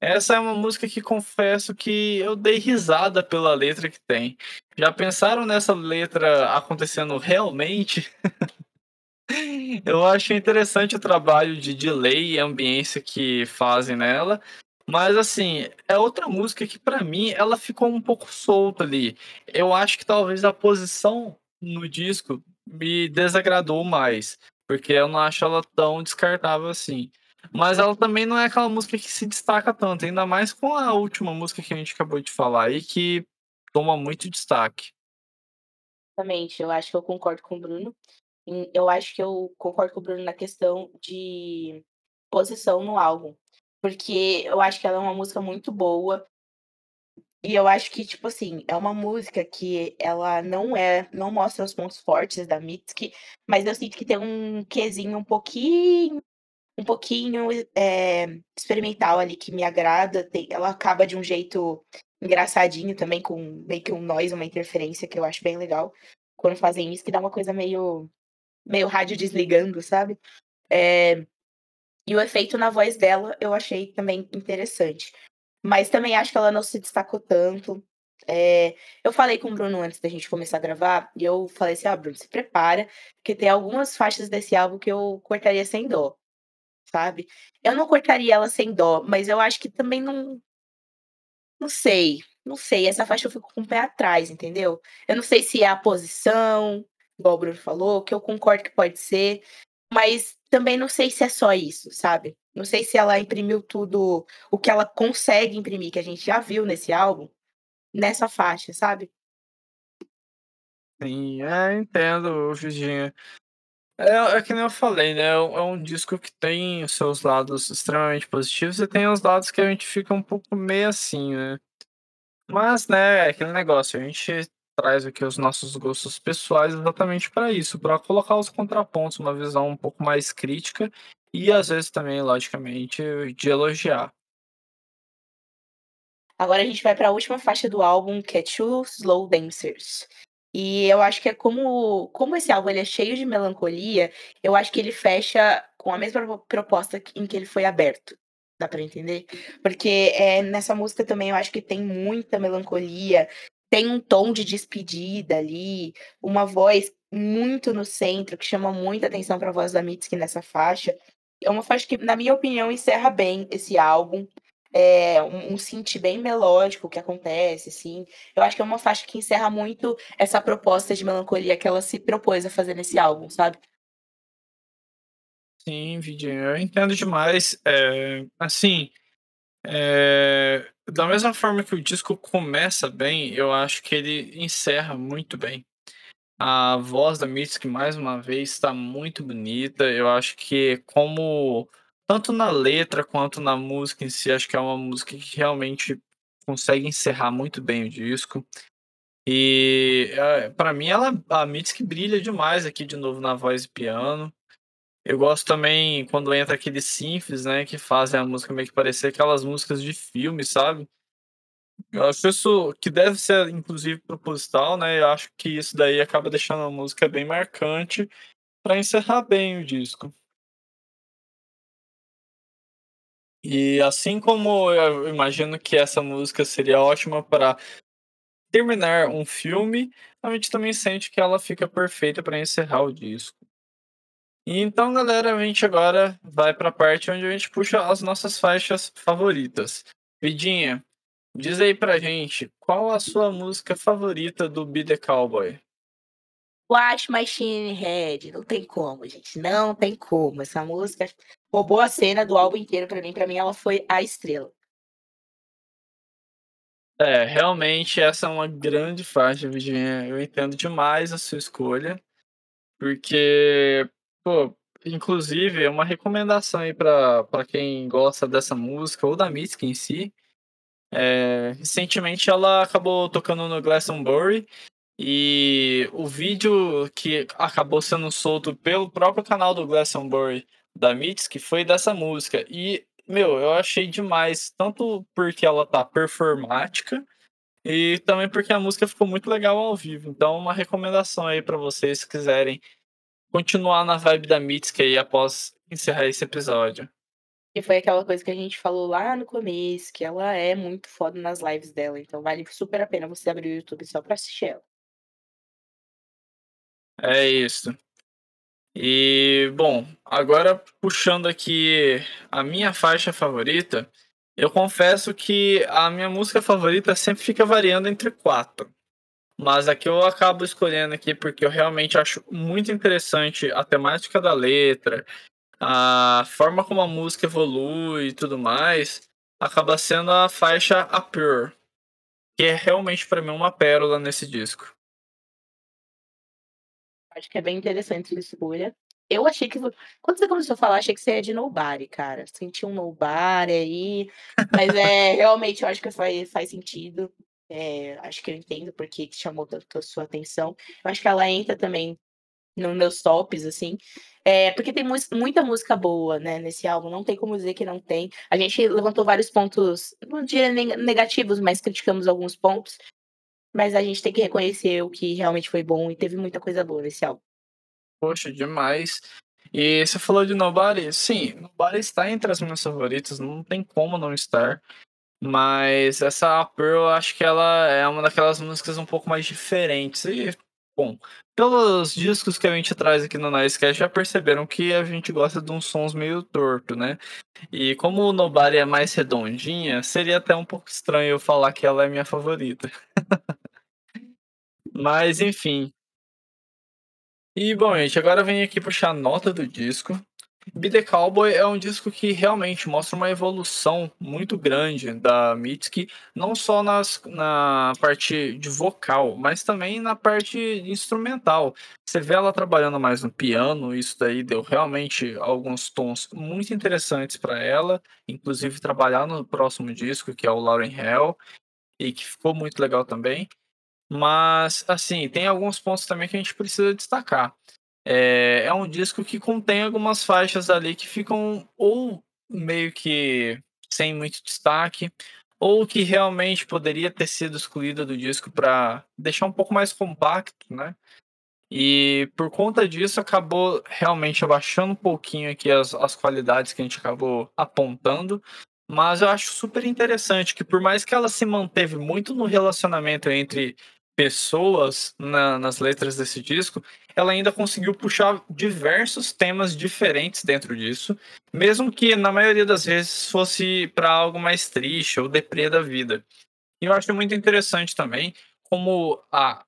Speaker 1: Essa é uma música que confesso que eu dei risada pela letra que tem. Já pensaram nessa letra acontecendo realmente? eu acho interessante o trabalho de delay e ambiência que fazem nela. Mas assim, é outra música que para mim ela ficou um pouco solta ali. Eu acho que talvez a posição no disco me desagradou mais, porque eu não acho ela tão descartável assim. Mas ela também não é aquela música que se destaca tanto, ainda mais com a última música que a gente acabou de falar aí, que toma muito destaque.
Speaker 2: Exatamente, eu acho que eu concordo com o Bruno. Eu acho que eu concordo com o Bruno na questão de posição no álbum. Porque eu acho que ela é uma música muito boa. E eu acho que, tipo assim, é uma música que ela não é, não mostra os pontos fortes da Mitski, mas eu sinto que tem um quesinho um pouquinho um pouquinho é, experimental ali que me agrada. Tem, ela acaba de um jeito engraçadinho também, com meio que um noise, uma interferência que eu acho bem legal. Quando fazem isso, que dá uma coisa meio, meio rádio desligando, sabe? É, e o efeito na voz dela eu achei também interessante. Mas também acho que ela não se destacou tanto. É, eu falei com o Bruno antes da gente começar a gravar, e eu falei assim: ah, Bruno, se prepara, porque tem algumas faixas desse álbum que eu cortaria sem dó, sabe? Eu não cortaria ela sem dó, mas eu acho que também não. Não sei, não sei. Essa faixa eu fico com o pé atrás, entendeu? Eu não sei se é a posição, igual o Bruno falou, que eu concordo que pode ser, mas também não sei se é só isso, sabe? Não sei se ela imprimiu tudo o que ela consegue imprimir, que a gente já viu nesse álbum, nessa faixa, sabe?
Speaker 1: Sim, é, entendo, Virginia. É, é que nem eu falei, né? É um é um disco que tem os seus lados extremamente positivos e tem os lados que a gente fica um pouco meio assim, né? Mas, né, é aquele negócio, a gente traz aqui os nossos gostos pessoais exatamente para isso, para colocar os contrapontos, uma visão um pouco mais crítica e às vezes também, logicamente, de elogiar.
Speaker 2: Agora a gente vai para a última faixa do álbum, que é Two Slow Dancers. E eu acho que é como, como esse álbum ele é cheio de melancolia, eu acho que ele fecha com a mesma proposta em que ele foi aberto. Dá para entender? Porque é, nessa música também eu acho que tem muita melancolia, tem um tom de despedida ali, uma voz muito no centro, que chama muita atenção para a voz da Mitski nessa faixa. É uma faixa que, na minha opinião, encerra bem esse álbum. É um, um synth bem melódico que acontece, assim. Eu acho que é uma faixa que encerra muito essa proposta de melancolia que ela se propôs a fazer nesse álbum, sabe?
Speaker 1: Sim, Vidinho, eu entendo demais. É, assim, é, da mesma forma que o disco começa bem, eu acho que ele encerra muito bem. A voz da Mitski, mais uma vez, está muito bonita. Eu acho que, como tanto na letra quanto na música em si, acho que é uma música que realmente consegue encerrar muito bem o disco. E é, para mim, ela, a Mitski brilha demais aqui de novo na voz e piano. Eu gosto também quando entra aqueles synths, né, que fazem a música meio que parecer aquelas músicas de filme, sabe? Eu acho isso que deve ser, inclusive, proposital, né? Eu acho que isso daí acaba deixando a música bem marcante para encerrar bem o disco. E assim como eu imagino que essa música seria ótima para terminar um filme, a gente também sente que ela fica perfeita para encerrar o disco. E então, galera, a gente agora vai para a parte onde a gente puxa as nossas faixas favoritas. Vidinha, diz aí pra gente, qual a sua música favorita do Be The Cowboy?
Speaker 2: Watch Machine Head, não tem como, gente, não tem como. Essa música roubou a cena do álbum inteiro pra mim, pra mim ela foi a estrela.
Speaker 1: É, realmente essa é uma grande faixa, Virginia. Eu entendo demais a sua escolha, porque, pô, inclusive é uma recomendação aí pra quem gosta dessa música ou da música em si. É, recentemente ela acabou tocando no Glastonbury e o vídeo que acabou sendo solto pelo próprio canal do Glastonbury da Mix, que foi dessa música. E, meu, eu achei demais, tanto porque ela tá performática e também porque a música ficou muito legal ao vivo. Então, uma recomendação aí para vocês se quiserem continuar na vibe da Mitski aí após encerrar esse episódio.
Speaker 2: E foi aquela coisa que a gente falou lá no começo, que ela é muito foda nas lives dela. Então vale super a pena você abrir o YouTube só pra assistir ela.
Speaker 1: É isso. E, bom, agora puxando aqui a minha faixa favorita, eu confesso que a minha música favorita sempre fica variando entre quatro. Mas aqui eu acabo escolhendo aqui porque eu realmente acho muito interessante a temática da letra, a forma como a música evolui e tudo mais, acaba sendo a faixa A Pure, que é realmente para mim uma pérola nesse disco.
Speaker 2: Acho que é bem interessante essa escolha. Eu achei que. Quando você começou a falar, achei que você ia de Nobody, cara. Senti um Nobody aí. Mas é, realmente, eu acho que faz, faz sentido. É, acho que eu entendo porque que chamou tanto a sua atenção. Eu acho que ela entra também nos meus tops, assim. É, porque tem muita música boa, né, nesse álbum. Não tem como dizer que não tem. A gente levantou vários pontos, não diria negativos, mas criticamos alguns pontos. Mas a gente tem que reconhecer o que realmente foi bom e teve muita coisa boa nesse álbum.
Speaker 1: Poxa, demais. E você falou de Nobody? Sim, Nobody está entre as minhas favoritas, não tem como não estar. Mas essa Pearl, eu acho que ela é uma daquelas músicas um pouco mais diferentes. E, bom, pelos discos que a gente traz aqui no Nicecast, já perceberam que a gente gosta de uns sons meio torto, né? E como o Nobody é mais redondinha, seria até um pouco estranho eu falar que ela é minha favorita. Mas, enfim. E, bom, gente, agora vem aqui puxar a nota do disco. Be The Cowboy é um disco que realmente mostra uma evolução muito grande da Mitski, não só nas, na parte de vocal, mas também na parte instrumental. Você vê ela trabalhando mais no piano, isso daí deu realmente alguns tons muito interessantes para ela, inclusive trabalhar no próximo disco, que é o Lauren Hell, e que ficou muito legal também. Mas, assim, tem alguns pontos também que a gente precisa destacar. É, é um disco que contém algumas faixas ali que ficam ou meio que sem muito destaque, ou que realmente poderia ter sido excluída do disco para deixar um pouco mais compacto, né? E por conta disso acabou realmente abaixando um pouquinho aqui as, as qualidades que a gente acabou apontando. Mas eu acho super interessante que por mais que ela se manteve muito no relacionamento entre pessoas na, nas letras desse disco, ela ainda conseguiu puxar diversos temas diferentes dentro disso, mesmo que na maioria das vezes fosse para algo mais triste ou deprê da vida. E eu acho muito interessante também como a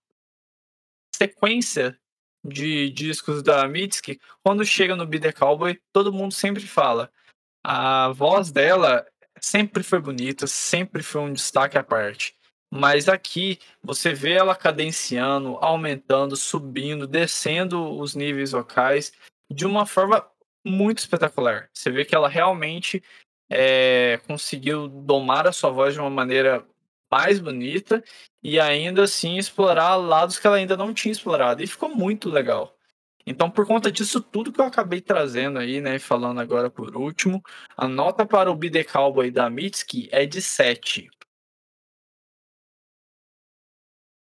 Speaker 1: sequência de discos da Mitski, quando chega no Be The Cowboy, todo mundo sempre fala. A voz dela sempre foi bonita, sempre foi um destaque à parte. Mas aqui você vê ela cadenciando, aumentando, subindo, descendo os níveis vocais de uma forma muito espetacular. Você vê que ela realmente é, conseguiu domar a sua voz de uma maneira mais bonita e ainda assim explorar lados que ela ainda não tinha explorado. E ficou muito legal. Então, por conta disso tudo que eu acabei trazendo aí, né, falando agora por último, a nota para o The Cowboy da Mitski é de 7.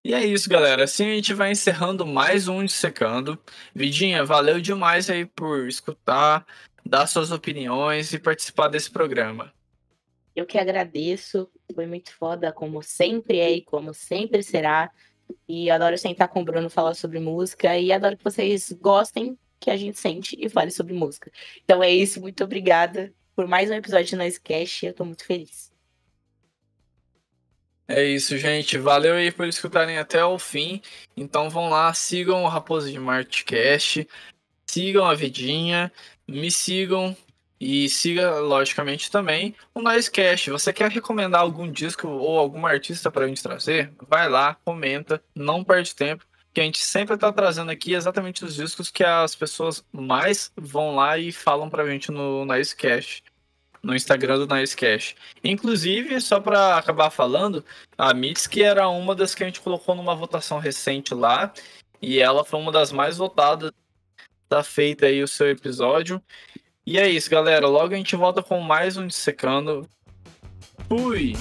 Speaker 1: E é isso, galera. Assim a gente vai encerrando mais um Dissecando. Vidinha, valeu demais aí por escutar, dar suas opiniões e participar desse programa.
Speaker 2: Eu que agradeço. Foi muito foda, como sempre é e como sempre será. E adoro sentar com o Bruno falar sobre música. E adoro que vocês gostem que a gente sente e fale sobre música. Então é isso. Muito obrigada por mais um episódio de Noise Cash. Eu tô muito feliz.
Speaker 1: É isso, gente. Valeu aí por escutarem até o fim. Então vão lá, sigam o Raposo de Martcast, sigam a Vidinha, me sigam e siga, logicamente, também o Nicecast. Você quer recomendar algum disco ou algum artista para a gente trazer? Vai lá, comenta, não perde tempo, que a gente sempre está trazendo aqui exatamente os discos que as pessoas mais vão lá e falam para a gente no Nicecast no Instagram do Nice Cash. Inclusive, só para acabar falando, a Mitski era uma das que a gente colocou numa votação recente lá, e ela foi uma das mais votadas. Tá feito aí o seu episódio. E é isso, galera. Logo a gente volta com mais um Dissecando. Fui!